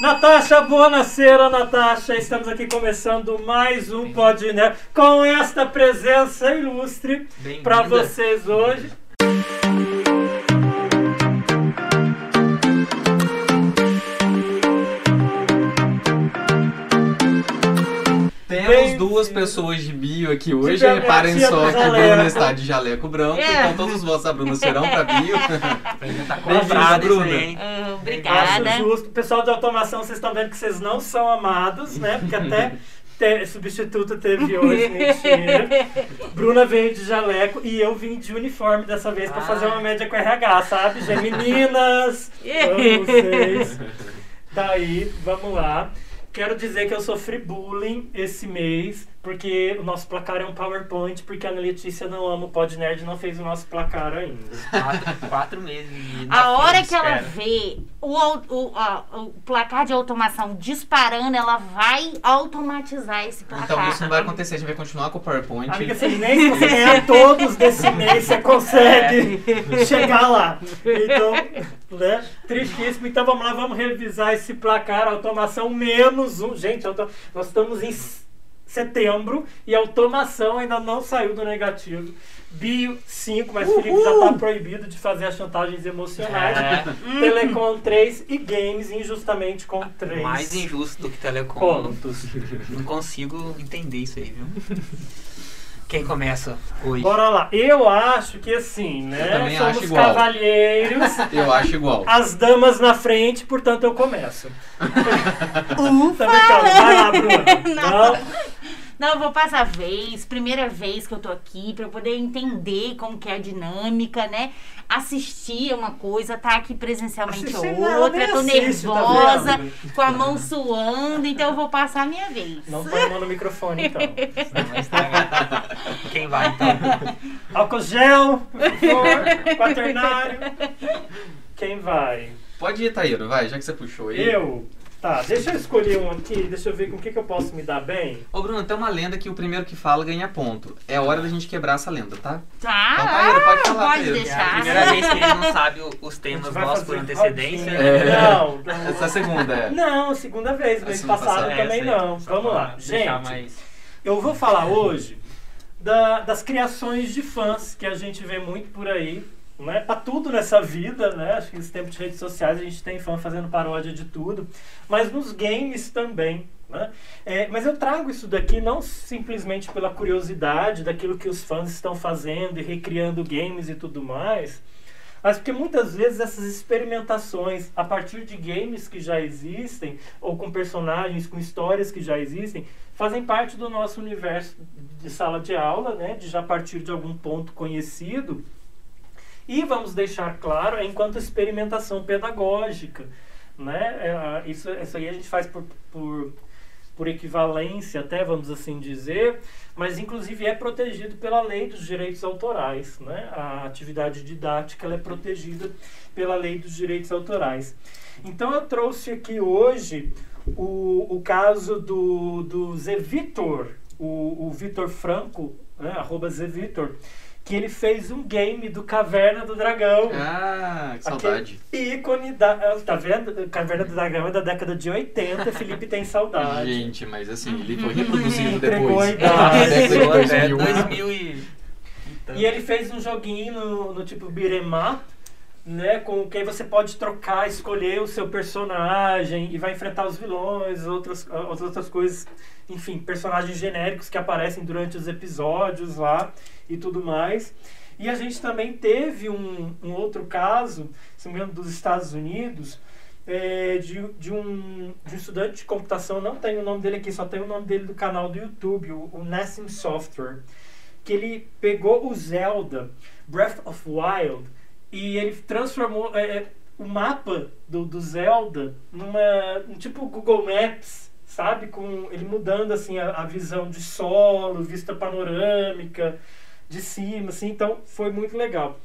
Natasha, boa noite, Natasha. Estamos aqui começando mais um Pod com esta presença ilustre para vocês hoje. Duas pessoas de bio aqui hoje. Reparem só que o Bruno está de jaleco branco. É. Então todos os votos da Bruna serão para bio. tá comprado, Bruna. Uh, obrigada. Acho justo. Pessoal de automação, vocês estão vendo que vocês não são amados, né? Porque até te, substituta teve hoje, mentira. Bruna veio de jaleco e eu vim de uniforme dessa vez para fazer uma média com RH, sabe? Já meninas, amo vocês. Daí, vamos lá. Quero dizer que eu sofri bullying esse mês porque o nosso placar é um PowerPoint, porque a Ana Letícia não ama o Pod Nerd não fez o nosso placar ainda. Quatro, quatro meses. A hora que ela vê o, o, o, placar de automação disparando, ela vai automatizar esse placar. Então isso não vai acontecer, a gente vai continuar com o PowerPoint. Amiga, assim, nem se você ganhar todos desse mês, você consegue é. chegar lá. Então, né? Tristíssimo. Então vamos lá, vamos revisar esse placar, automação menos um. Gente, nós estamos em setembro e a automação ainda não saiu do negativo. Bio 5, mas Uhul. Felipe já está proibido de fazer as chantagens emocionais. É. Telecom 3 e games injustamente com 3. Mais injusto do que Telecom. Pontos. Não consigo entender isso aí, viu? Quem começa hoje? Bora lá. Eu acho que assim, né? Eu Somos acho igual. cavalheiros. eu acho igual. As damas na frente, portanto eu começo. Ufa! Vai lá, Bruna. Não. Não. Não, eu vou passar a vez, primeira vez que eu tô aqui, para eu poder entender como que é a dinâmica, né? Assistir uma coisa, tá aqui presencialmente Assistir outra, tô assiste, tá nervosa, tá com a mão suando, então eu vou passar a minha vez. Não põe a mão no microfone, então. Quem vai, então? Álcool gel, por favor, quaternário. Quem vai? Pode ir, Taíro, vai, já que você puxou aí. Eu? Tá, deixa eu escolher um aqui, deixa eu ver com o que, que eu posso me dar bem. Ô Bruno, tem uma lenda que o primeiro que fala ganha ponto. É hora da gente quebrar essa lenda, tá? Tá. Então, Taíra, pode falar, Pode deixar. É a primeira vez que ele não sabe os temas nossos por antecedência. É. Não, não. Essa é a segunda, é. Não, segunda vez. Mês passado também não. Vamos lá. Gente, mais... eu vou falar hoje da, das criações de fãs que a gente vê muito por aí não é para tudo nessa vida, né? Acho que nesse tempo de redes sociais a gente tem fã fazendo paródia de tudo, mas nos games também. Né? É, mas eu trago isso daqui não simplesmente pela curiosidade daquilo que os fãs estão fazendo e recriando games e tudo mais, mas porque muitas vezes essas experimentações a partir de games que já existem, ou com personagens, com histórias que já existem, fazem parte do nosso universo de sala de aula, né? de já partir de algum ponto conhecido e vamos deixar claro, é enquanto experimentação pedagógica. Né? É, isso, isso aí a gente faz por, por, por equivalência, até vamos assim dizer, mas inclusive é protegido pela lei dos direitos autorais. Né? A atividade didática é protegida pela lei dos direitos autorais. Então eu trouxe aqui hoje o, o caso do, do Zé Vitor, o, o Vitor Franco, né? arroba Zé Vitor, que ele fez um game do Caverna do Dragão. Ah, que saudade. ícone da. Tá vendo? Caverna do Dragão é da década de 80, Felipe tem saudade. Gente, mas assim, ele foi reproduzindo Entregou depois. Ah, década de 2000. 2000 e... e ele fez um joguinho no, no tipo Biremá, né, com que você pode trocar, escolher o seu personagem e vai enfrentar os vilões, outras, outras coisas, enfim, personagens genéricos que aparecem durante os episódios lá e tudo mais. E a gente também teve um, um outro caso, se não me engano, dos Estados Unidos, é, de, de, um, de um estudante de computação, não tem o nome dele aqui, só tem o nome dele do canal do YouTube, o, o Software, que ele pegou o Zelda Breath of Wild e ele transformou é, é o mapa do, do Zelda numa um tipo Google Maps, sabe? Com ele mudando assim a, a visão de solo, vista panorâmica, de cima, assim, então foi muito legal.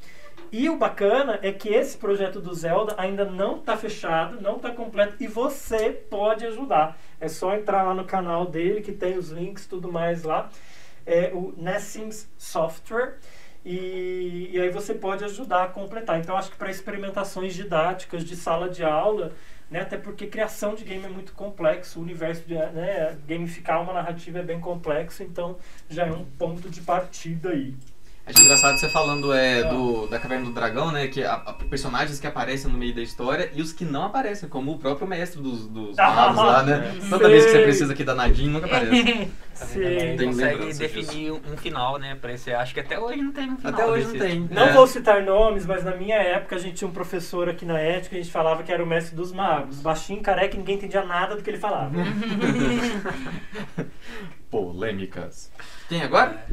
E o bacana é que esse projeto do Zelda ainda não está fechado, não está completo e você pode ajudar. É só entrar lá no canal dele que tem os links tudo mais lá. É o Nessims Software. E, e aí você pode ajudar a completar. Então acho que para experimentações didáticas de sala de aula né? Até porque criação de game é muito complexo, o universo de né, gamificar uma narrativa é bem complexo, então já é um ponto de partida aí. Acho engraçado você falando é, do, da Caverna do Dragão, né? Que a, a, personagens que aparecem no meio da história e os que não aparecem, como o próprio mestre dos, dos magos lá, né? Toda vez que você precisa aqui da Nadine, nunca aparece. Sim. Tem consegue definir disso. um final, né, pra esse. Acho que até hoje não tem um final. Até hoje não tem. Não é. vou citar nomes, mas na minha época a gente tinha um professor aqui na ética, a gente falava que era o mestre dos magos. Baixinho, careca, ninguém entendia nada do que ele falava. Polêmicas. Tem agora?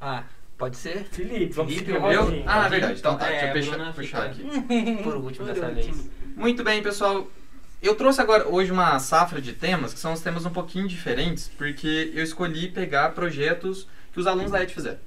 Ah. Pode ser? Felipe, vamos Felipe, seguir eu? Ah, verdade. Então tá, é, deixa eu puxar aqui. Por último Por dessa último. vez. Muito bem, pessoal. Eu trouxe agora hoje uma safra de temas, que são os temas um pouquinho diferentes, porque eu escolhi pegar projetos que os alunos da ET fizeram.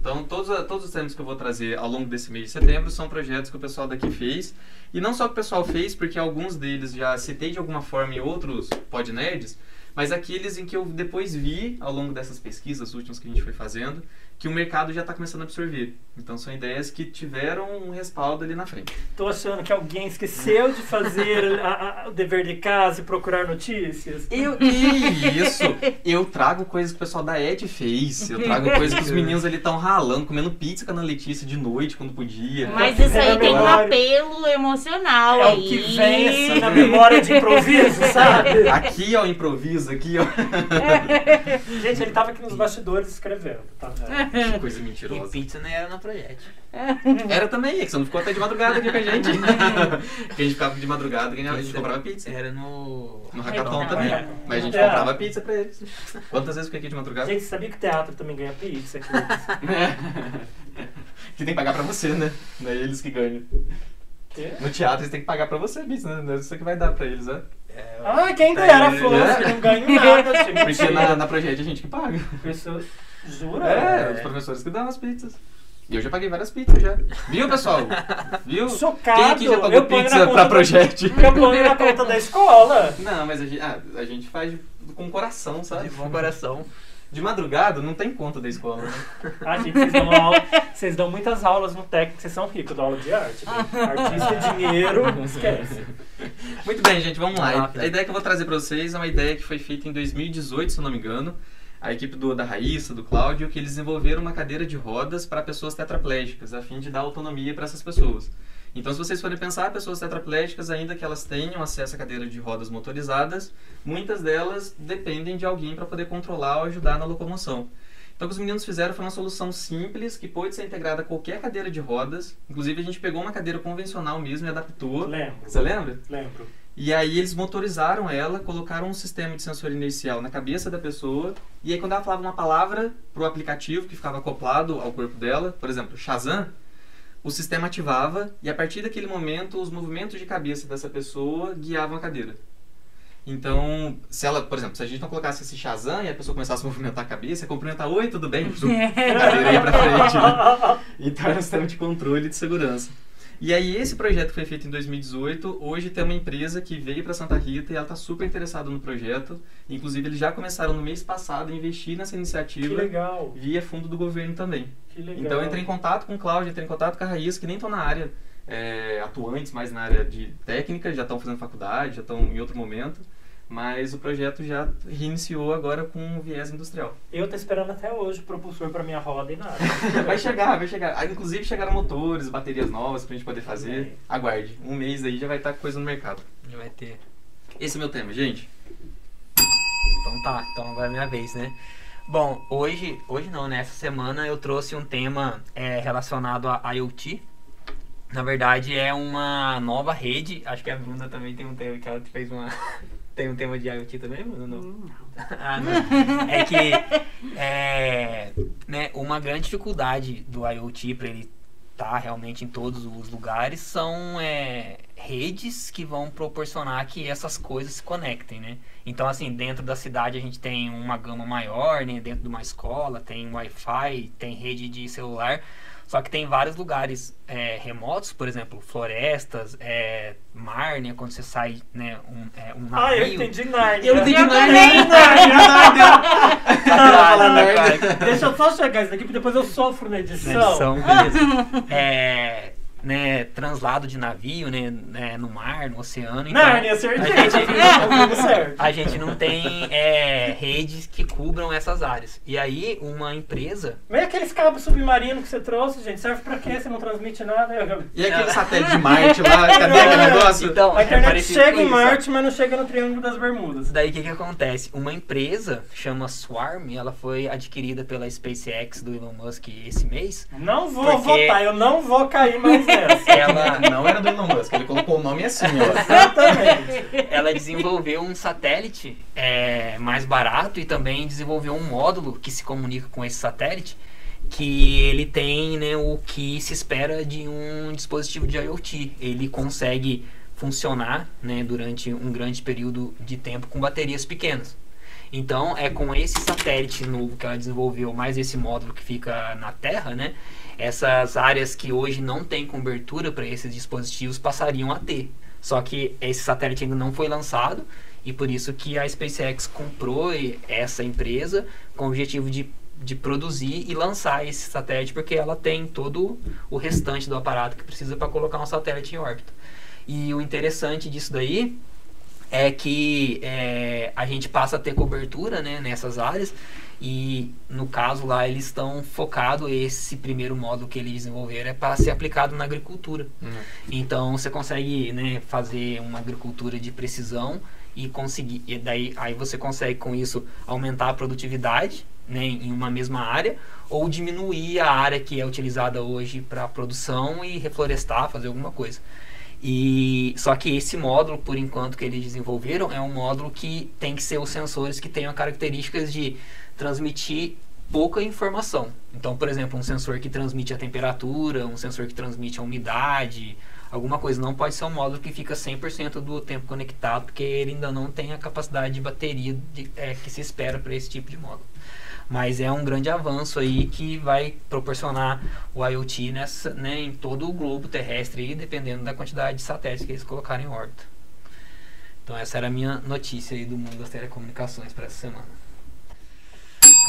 Então, todos, todos os temas que eu vou trazer ao longo desse mês de setembro são projetos que o pessoal daqui fez. E não só que o pessoal fez, porque alguns deles já citei de alguma forma em outros podnerds, mas aqueles em que eu depois vi ao longo dessas pesquisas últimas que a gente foi fazendo, que o mercado já está começando a absorver. Então são ideias que tiveram um respaldo ali na frente. Estou achando que alguém esqueceu de fazer a, a, o dever de casa e procurar notícias. Eu que isso? Eu trago coisas que o pessoal da Ed fez. Eu trago coisas que os meninos ali estão ralando, comendo pizza com a Ana Letícia de noite quando podia. Mas isso aí tem um apelo emocional é aí. o que vem assim, na memória de improviso, sabe? Aqui ó, improviso, aqui ó. Gente, ele estava aqui nos bastidores escrevendo, tá? Que coisa mentirosa. E pizza nem era no projeto. Era também, é que você não ficou até de madrugada aqui com a gente. Porque a gente ficava de madrugada e a gente comprava pizza. Era no. No hackathon também. É. Mas a gente comprava pizza pra eles. Quantas vezes fiquei aqui de madrugada? Gente, sabia que o teatro também ganha pizza? Que, é. que tem que pagar pra você, né? Não é eles que ganham. Que? No teatro eles têm que pagar pra você, pizza, né? Não é isso que vai dar pra eles, né? É, ah, quem dera fosse, é. não ganho nada. Porque na, na projeto a gente que paga. Pessoas. Jura? É, os professores que dão as pizzas. E eu já paguei várias pizzas já. Viu, pessoal? Viu? Chocado. Quem aqui já pagou pizza pra projeto? Eu ponho na conta da escola. Não, mas a gente, ah, a gente faz com coração, sabe? De bom coração. De madrugada não tem conta da escola, né? Ah, gente, vocês dão, aula, vocês dão muitas aulas no técnico, vocês são ricos da aula de arte. Né? Artista e dinheiro, esquece. Muito bem, gente, vamos lá. A ideia que eu vou trazer pra vocês é uma ideia que foi feita em 2018, se eu não me engano a equipe do, da Raíssa, do Cláudio, que eles desenvolveram uma cadeira de rodas para pessoas tetraplégicas, a fim de dar autonomia para essas pessoas. Então, se vocês forem pensar, pessoas tetraplégicas, ainda que elas tenham acesso à cadeira de rodas motorizadas, muitas delas dependem de alguém para poder controlar ou ajudar na locomoção. Então, o que os meninos fizeram foi uma solução simples, que pode ser integrada a qualquer cadeira de rodas. Inclusive, a gente pegou uma cadeira convencional mesmo e adaptou. Lembro. Você lembra? Lembro. E aí eles motorizaram ela, colocaram um sistema de sensor inercial na cabeça da pessoa, e aí quando ela falava uma palavra pro aplicativo que ficava acoplado ao corpo dela, por exemplo, Shazam, o sistema ativava e a partir daquele momento os movimentos de cabeça dessa pessoa guiavam a cadeira. Então, se ela, por exemplo, se a gente não colocasse esse Shazam e a pessoa começasse a movimentar a cabeça, cumprimentar, oi, tudo bem? a cadeira ia pra frente. Né? Então era um sistema de controle de segurança. E aí esse projeto foi feito em 2018. Hoje tem uma empresa que veio para Santa Rita e ela está super interessada no projeto. Inclusive eles já começaram no mês passado a investir nessa iniciativa. Que legal. Via fundo do governo também. Que legal. Então entrei em contato com o Cláudio, entrei em contato com a Raiz, que nem estão na área é, atuantes, mas na área de técnica, já estão fazendo faculdade, já estão em outro momento mas o projeto já reiniciou agora com um viés industrial. Eu tô esperando até hoje o propulsor para minha roda e nada. vai chegar, vai chegar. Ah, inclusive chegaram motores, baterias novas pra gente poder fazer. É. Aguarde, um mês aí já vai estar tá coisa no mercado. Já vai ter. Esse é o meu tema, gente. Então tá, então agora é minha vez, né? Bom, hoje, hoje não, né? Essa semana eu trouxe um tema é, relacionado a IoT. Na verdade, é uma nova rede. Acho que a Bruna também tem um tema que ela fez uma Tem um tema de IoT também, mano? Não. Não. ah, não. É que é, né, uma grande dificuldade do IoT para ele estar tá realmente em todos os lugares são é, redes que vão proporcionar que essas coisas se conectem, né? Então, assim, dentro da cidade a gente tem uma gama maior, né? Dentro de uma escola tem Wi-Fi, tem rede de celular. Só que tem vários lugares é, remotos, por exemplo, florestas, é, mar, né? Quando você sai, né, um, é, um navio. Ah, eu entendi Narnia. Eu entendi Narnia. Narnia. Deixa eu só chegar isso daqui, porque depois eu sofro na edição. Na edição, beleza. é, né, translado de navio, né, né, no mar, no oceano. Então, Nárnia, certeza. A gente, a gente não tem é, redes que cubram essas áreas. E aí, uma empresa... Mas aqueles cabos submarinos que você trouxe, gente, serve pra quê? Você não transmite nada? E aquele satélite de Marte lá, cadê aquele negócio? Então, a internet é chega em Marte, mas não chega no Triângulo das Bermudas. Daí, o que que acontece? Uma empresa, chama Swarm, ela foi adquirida pela SpaceX do Elon Musk esse mês. Não vou votar, eu não vou cair mais ela não era do Elon Musk, ele colocou o nome assim, ó. Exatamente. Ela desenvolveu um satélite é, mais barato e também desenvolveu um módulo que se comunica com esse satélite que ele tem né, o que se espera de um dispositivo de IoT. Ele consegue funcionar né, durante um grande período de tempo com baterias pequenas. Então, é com esse satélite novo que ela desenvolveu, mais esse módulo que fica na Terra, né? Essas áreas que hoje não têm cobertura para esses dispositivos passariam a ter. Só que esse satélite ainda não foi lançado e por isso que a SpaceX comprou essa empresa com o objetivo de, de produzir e lançar esse satélite porque ela tem todo o restante do aparato que precisa para colocar um satélite em órbita. E o interessante disso daí é que é, a gente passa a ter cobertura né, nessas áreas e no caso lá eles estão focados esse primeiro módulo que eles desenvolveram é para ser aplicado na agricultura uhum. então você consegue né, fazer uma agricultura de precisão e conseguir e daí aí você consegue com isso aumentar a produtividade né, em uma mesma área ou diminuir a área que é utilizada hoje para produção e reflorestar fazer alguma coisa e só que esse módulo, por enquanto que eles desenvolveram, é um módulo que tem que ser os sensores que tenham características de transmitir pouca informação. Então, por exemplo, um sensor que transmite a temperatura, um sensor que transmite a umidade, alguma coisa. Não pode ser um módulo que fica 100% do tempo conectado, porque ele ainda não tem a capacidade de bateria de, é, que se espera para esse tipo de módulo. Mas é um grande avanço aí que vai proporcionar o IoT nessa, né, em todo o globo terrestre, aí, dependendo da quantidade de satélites que eles colocarem em órbita. Então essa era a minha notícia aí do mundo das telecomunicações para essa semana.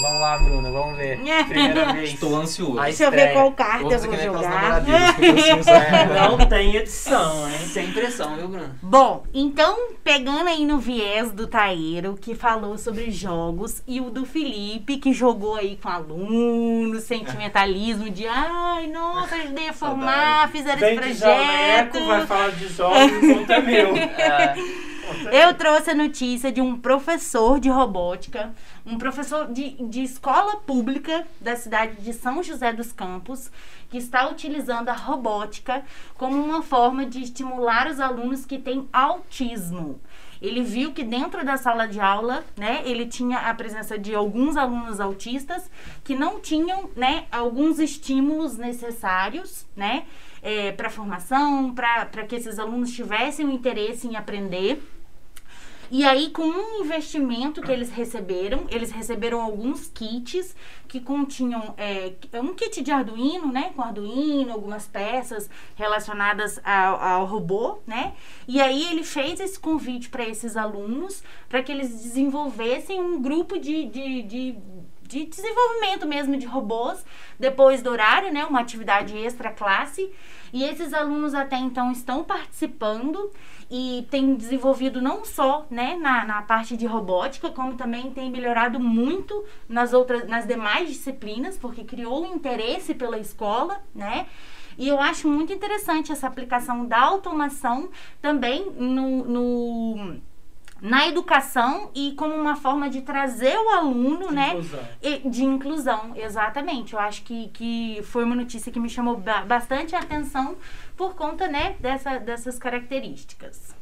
Vamos lá, Bruna, vamos ver. Primeira vez. Estou ansioso. Deixa eu ver qual carta eu vou jogar. Não tem edição, hein? Sem pressão, viu, Bruna? Bom, então, pegando aí no viés do Taeiro, que falou sobre jogos, e o do Felipe, que jogou aí com alunos, sentimentalismo de ai, nossa, ajudei a formar, fizeram esse projeto. Jaleco, vai falar de jogos, conta é meu. É. Eu trouxe a notícia de um professor de robótica, um professor de, de escola pública da cidade de São José dos Campos, que está utilizando a robótica como uma forma de estimular os alunos que têm autismo. Ele viu que dentro da sala de aula, né, ele tinha a presença de alguns alunos autistas que não tinham, né, alguns estímulos necessários, né, é, para formação, para que esses alunos tivessem o interesse em aprender. E aí, com um investimento que eles receberam, eles receberam alguns kits que continham é, um kit de Arduino, né? Com Arduino, algumas peças relacionadas ao, ao robô, né? E aí ele fez esse convite para esses alunos para que eles desenvolvessem um grupo de, de, de de desenvolvimento mesmo de robôs depois do horário, né, uma atividade extra classe. E esses alunos até então estão participando e tem desenvolvido não só né, na, na parte de robótica, como também tem melhorado muito nas outras, nas demais disciplinas, porque criou um interesse pela escola, né? E eu acho muito interessante essa aplicação da automação também no, no na educação e como uma forma de trazer o aluno, de né? Inclusão. De inclusão, exatamente. Eu acho que, que foi uma notícia que me chamou bastante atenção por conta, né, dessa, dessas características.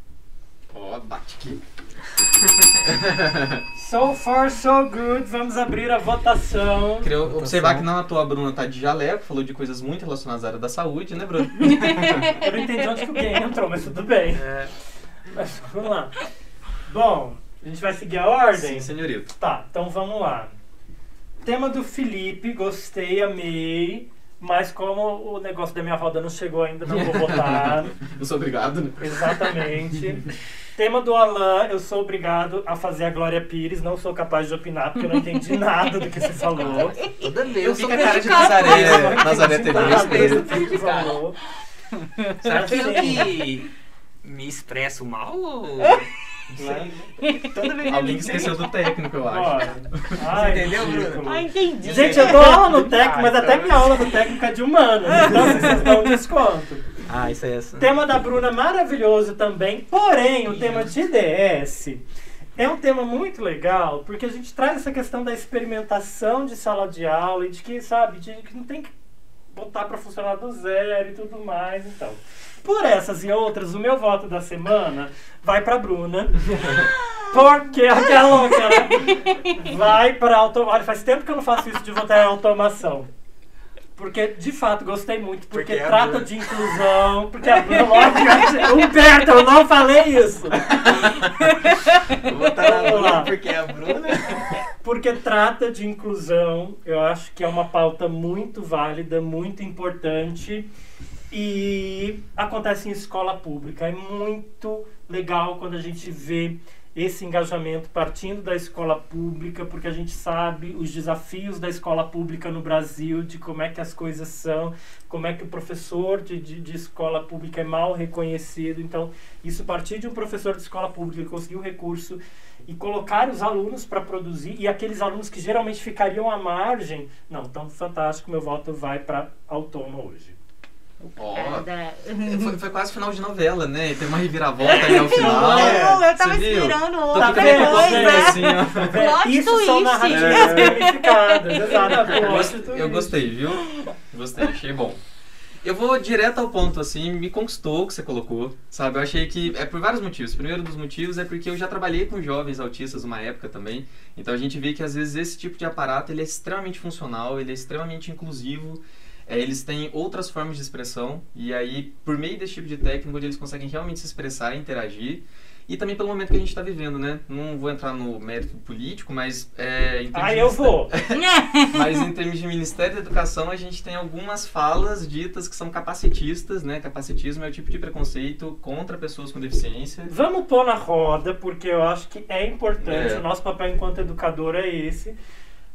Ó, oh, bate aqui. so far, so good. Vamos abrir a votação. Queria observar que não à toa a Bruna tá de jaleco, falou de coisas muito relacionadas à área da saúde, né, Bruna? Eu não entendi onde que o game entrou, mas tudo bem. É. Mas vamos lá. Bom, a gente vai seguir a ordem? Sim, senhorito. Tá, então vamos lá. Tema do Felipe, gostei, amei. Mas como o negócio da minha roda não chegou ainda, não vou votar. eu sou obrigado, né? Exatamente. Tema do Alan, eu sou obrigado a fazer a Glória Pires, não sou capaz de opinar porque eu não entendi nada do que você falou. Toda vez eu fico a cara de Nazaré, Nazaré TV. Será que eu que me expresso mal ou... Né? Alguém que esqueceu do técnico, eu acho. Ai, entendeu, Bruno? Ah, entendi. Gente, eu dou aula no técnico, mas até minha aula no técnico é de humanos. Então vocês dão um desconto. Ah, isso é isso. O tema da Bruna é maravilhoso também, porém, o tema de IDS é um tema muito legal, porque a gente traz essa questão da experimentação de sala de aula e de que, sabe, de que não tem que botar para funcionar do zero e tudo mais, então. Por essas e outras, o meu voto da semana vai para Bruna. Porque aquela louca né? vai para automação. Faz tempo que eu não faço isso de votar em automação. Porque, de fato, gostei muito. Porque, porque trata de inclusão. Porque a Bruna, lógico, Humberto, eu não falei isso. Vou botar na Bruna porque é a Bruna. Porque trata de inclusão. Eu acho que é uma pauta muito válida, muito importante. E acontece em escola pública. É muito legal quando a gente vê esse engajamento partindo da escola pública, porque a gente sabe os desafios da escola pública no Brasil, de como é que as coisas são, como é que o professor de, de, de escola pública é mal reconhecido. Então, isso partir de um professor de escola pública que conseguiu recurso e colocar os alunos para produzir, e aqueles alunos que geralmente ficariam à margem, não, tão fantástico, meu voto vai para autônomo hoje. Oh, foi, foi, quase final de novela, né? Tem uma reviravolta aí ao final. Não, eu tava esperando outra tá coisa. Assim, ó. Isso twist. são narrativas gamificadas. Exato. Eu gostei, viu? Gostei, achei bom. Eu vou direto ao ponto, assim, me conquistou o que você colocou, sabe? Eu achei que é por vários motivos. O primeiro dos motivos é porque eu já trabalhei com jovens autistas uma época também. Então a gente vê que às vezes esse tipo de aparato ele é extremamente funcional, ele é extremamente inclusivo é, eles têm outras formas de expressão e aí, por meio desse tipo de técnica, eles conseguem realmente se expressar e interagir. E também pelo momento que a gente está vivendo, né? Não vou entrar no mérito político, mas... É, ah, eu vou! mas em termos de Ministério da Educação, a gente tem algumas falas ditas que são capacitistas, né? Capacitismo é o tipo de preconceito contra pessoas com deficiência. Vamos pôr na roda, porque eu acho que é importante, é. o nosso papel enquanto educador é esse,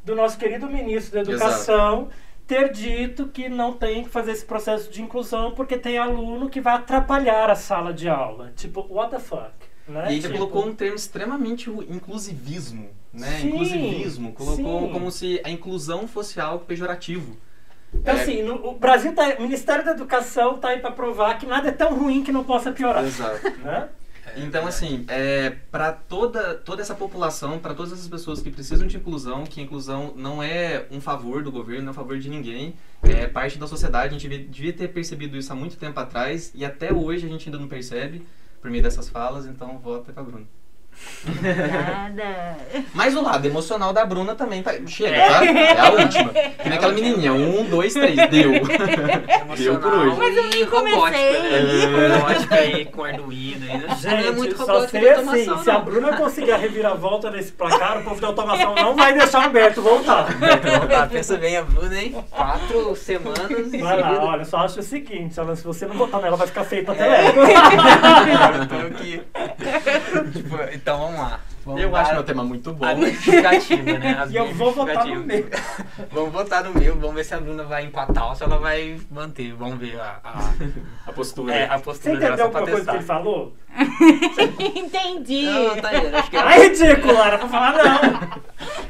do nosso querido ministro da Educação... Exato ter dito que não tem que fazer esse processo de inclusão porque tem aluno que vai atrapalhar a sala de aula. Tipo, what the fuck? Né? E ele tipo... colocou um termo extremamente inclusivismo, né? Sim, inclusivismo. Colocou sim. como se a inclusão fosse algo pejorativo. Então, é... assim, no, o Brasil tá, o Ministério da Educação está aí para provar que nada é tão ruim que não possa piorar. Exato. Né? É, então, assim, é, para toda, toda essa população, para todas essas pessoas que precisam de inclusão, que a inclusão não é um favor do governo, não é um favor de ninguém, é parte da sociedade, a gente devia, devia ter percebido isso há muito tempo atrás e até hoje a gente ainda não percebe por meio dessas falas, então vota com a Bruna. Nada. Mas o lado emocional da Bruna também tá. Chega, tá? É a última. Que nem aquela menininha. Um, dois, três. Deu. Deu por hoje. Mas eu nem comecei. Né? Robótica aí com Arduino aí, né? Gente, é muito só sei assim, se a Bruna conseguir a reviravolta nesse placar, o povo da automação não vai deixar o Humberto voltar. voltar. Pensa bem a Bruna, hein? Quatro semanas. Vai lá, olha, só acho o seguinte, se você não votar nela, vai ficar feio pra é. É. aqui. Tipo, então vamos lá. Vamos eu acho meu tema muito bom. A justificativa, né? As e eu vou votar no meu. vamos votar no meu, vamos ver se a Bruna vai empatar ou se ela vai manter. Vamos ver a, a, a postura. É, a postura Você entendeu alguma coisa que ele falou? Entendi. Não, tá aí, acho que é... Ah, é ridículo, era pra falar não.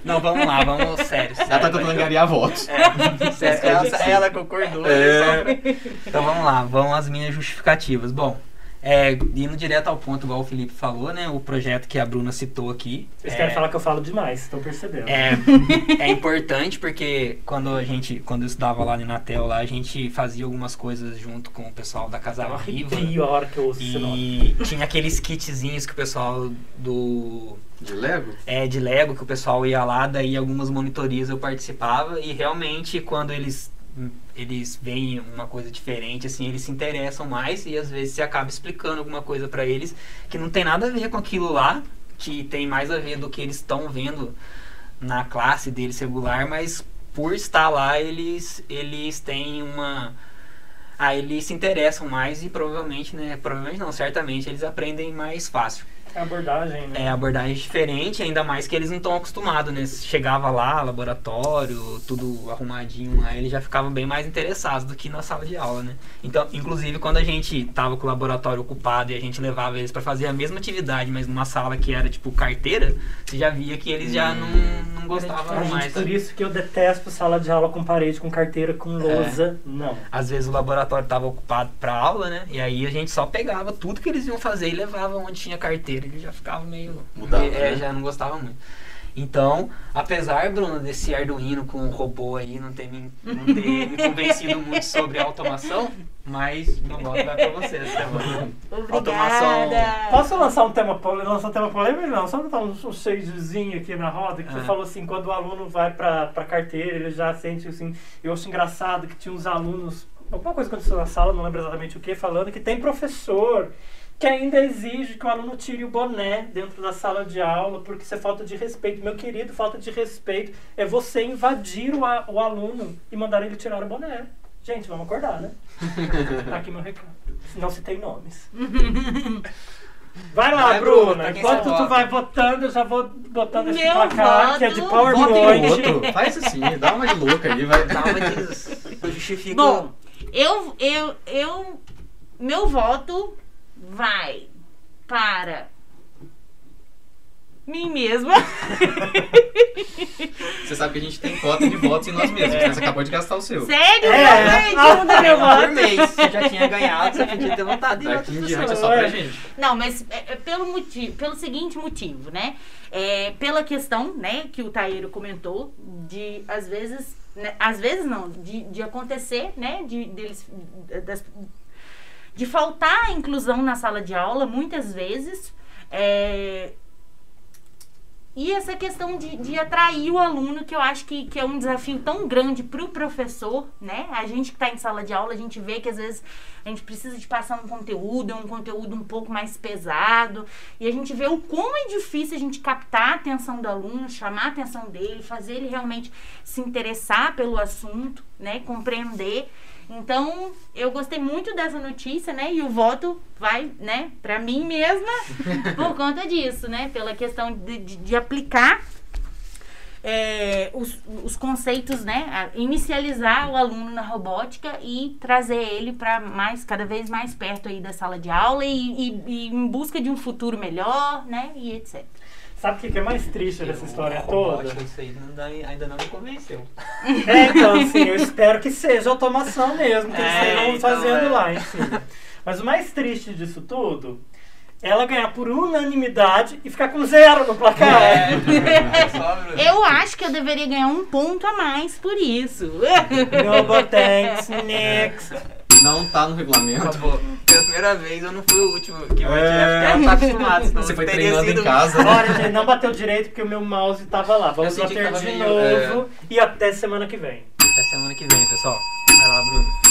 Não, vamos lá, vamos sério. sério ela tá tentando angariar votos. É, sério, ela, ela concordou. É. Então vamos lá, vão as minhas justificativas. Bom, é, indo direto ao ponto, igual o Felipe falou, né? O projeto que a Bruna citou aqui. Vocês é, querem falar que eu falo demais, estão percebendo. É, é importante porque quando a gente, quando eu estudava lá no Inatel, lá, a gente fazia algumas coisas junto com o pessoal da Casa Viva. pior que eu ouço E tinha aqueles kitzinhos que o pessoal do de Lego? É, de Lego, que o pessoal ia lá, daí algumas monitorias eu participava e realmente quando eles eles veem uma coisa diferente, assim, eles se interessam mais e às vezes você acaba explicando alguma coisa para eles que não tem nada a ver com aquilo lá, que tem mais a ver do que eles estão vendo na classe deles regular, mas por estar lá eles eles têm uma ah, eles se interessam mais e provavelmente, né, provavelmente não, certamente eles aprendem mais fácil. É abordagem, né? É abordagem diferente, ainda mais que eles não estão acostumados, né? Chegava lá, laboratório, tudo arrumadinho lá, eles já ficavam bem mais interessados do que na sala de aula, né? Então, inclusive, quando a gente tava com o laboratório ocupado e a gente levava eles para fazer a mesma atividade, mas numa sala que era tipo carteira, você já via que eles já não, não gostavam mais. Por isso que eu detesto sala de aula com parede, com carteira, com lousa, é. não. Às vezes o laboratório tava ocupado para aula, né? E aí a gente só pegava tudo que eles iam fazer e levava onde tinha carteira. Ele já ficava meio. Mudava, é, né? já não gostava muito. Então, apesar, Bruno, desse Arduino com o robô aí não ter me, não ter me convencido muito sobre a automação, mas meu voto vai pra você essa semana. Obrigada. Automação. Posso lançar um tema, lançar um tema polêmico? Não, só botar um, um shadezinho aqui na roda, que ah. você falou assim, quando o aluno vai pra, pra carteira, ele já sente assim. Eu acho engraçado que tinha uns alunos, alguma coisa aconteceu na sala, não lembro exatamente o que, falando que tem professor que ainda exige que o aluno tire o boné dentro da sala de aula, porque isso é falta de respeito. Meu querido, falta de respeito é você invadir o, a, o aluno e mandar ele tirar o boné. Gente, vamos acordar, né? tá aqui meu recado. Não citei nomes. Vai lá, vai, Bruna. Enquanto tu vai votando, eu já vou botando esse Meu placar voto. que é de PowerPoint. Faz assim, dá uma de louca aí, vai. Dá uma de... Justifica. Bom, eu, eu, eu... Meu voto vai para mim mesma. Você sabe que a gente tem cota de votos em nós mesmos. É. Você acabou de gastar o seu. Sério? É. Não, não meu voto. Por mês. Você já tinha ganhado, você podia ter votado em Daqui em diante é só pra gente. Não, mas é, é, pelo, motivo, pelo seguinte motivo, né? É, pela questão, né, que o Taíro comentou, de às vezes, né, às vezes não, de, de acontecer, né, de deles, das, de faltar a inclusão na sala de aula, muitas vezes. É, e essa questão de, de atrair o aluno, que eu acho que, que é um desafio tão grande para o professor, né? A gente que está em sala de aula, a gente vê que às vezes a gente precisa de passar um conteúdo, um conteúdo um pouco mais pesado, e a gente vê o como é difícil a gente captar a atenção do aluno, chamar a atenção dele, fazer ele realmente se interessar pelo assunto, né? Compreender. Então, eu gostei muito dessa notícia, né? E o voto vai, né, para mim mesma por conta disso, né? Pela questão de, de, de aplicar é, os, os conceitos, né? Inicializar o aluno na robótica e trazer ele para mais, cada vez mais perto aí da sala de aula e, e, e em busca de um futuro melhor, né? E etc. Sabe o que, é mais triste dessa história toda? Isso aí dá, ainda não me convenceu. É, então, assim, eu espero que seja automação mesmo, que eles é, estejam então, fazendo é. lá, enfim. Mas o mais triste disso tudo ela ganhar por unanimidade e ficar com zero no placar. É. eu acho que eu deveria ganhar um ponto a mais por isso. No thanks, next. Não tá no regulamento. Acabou. Pela primeira vez eu não fui o último que vai é... ela tá acostumado. Você foi treinando sido... em casa. Olha, gente, não bateu direito porque o meu mouse tava lá. Vamos bater de meio, novo é... e até semana que vem. Até semana que vem, pessoal. Vai lá, Bruno.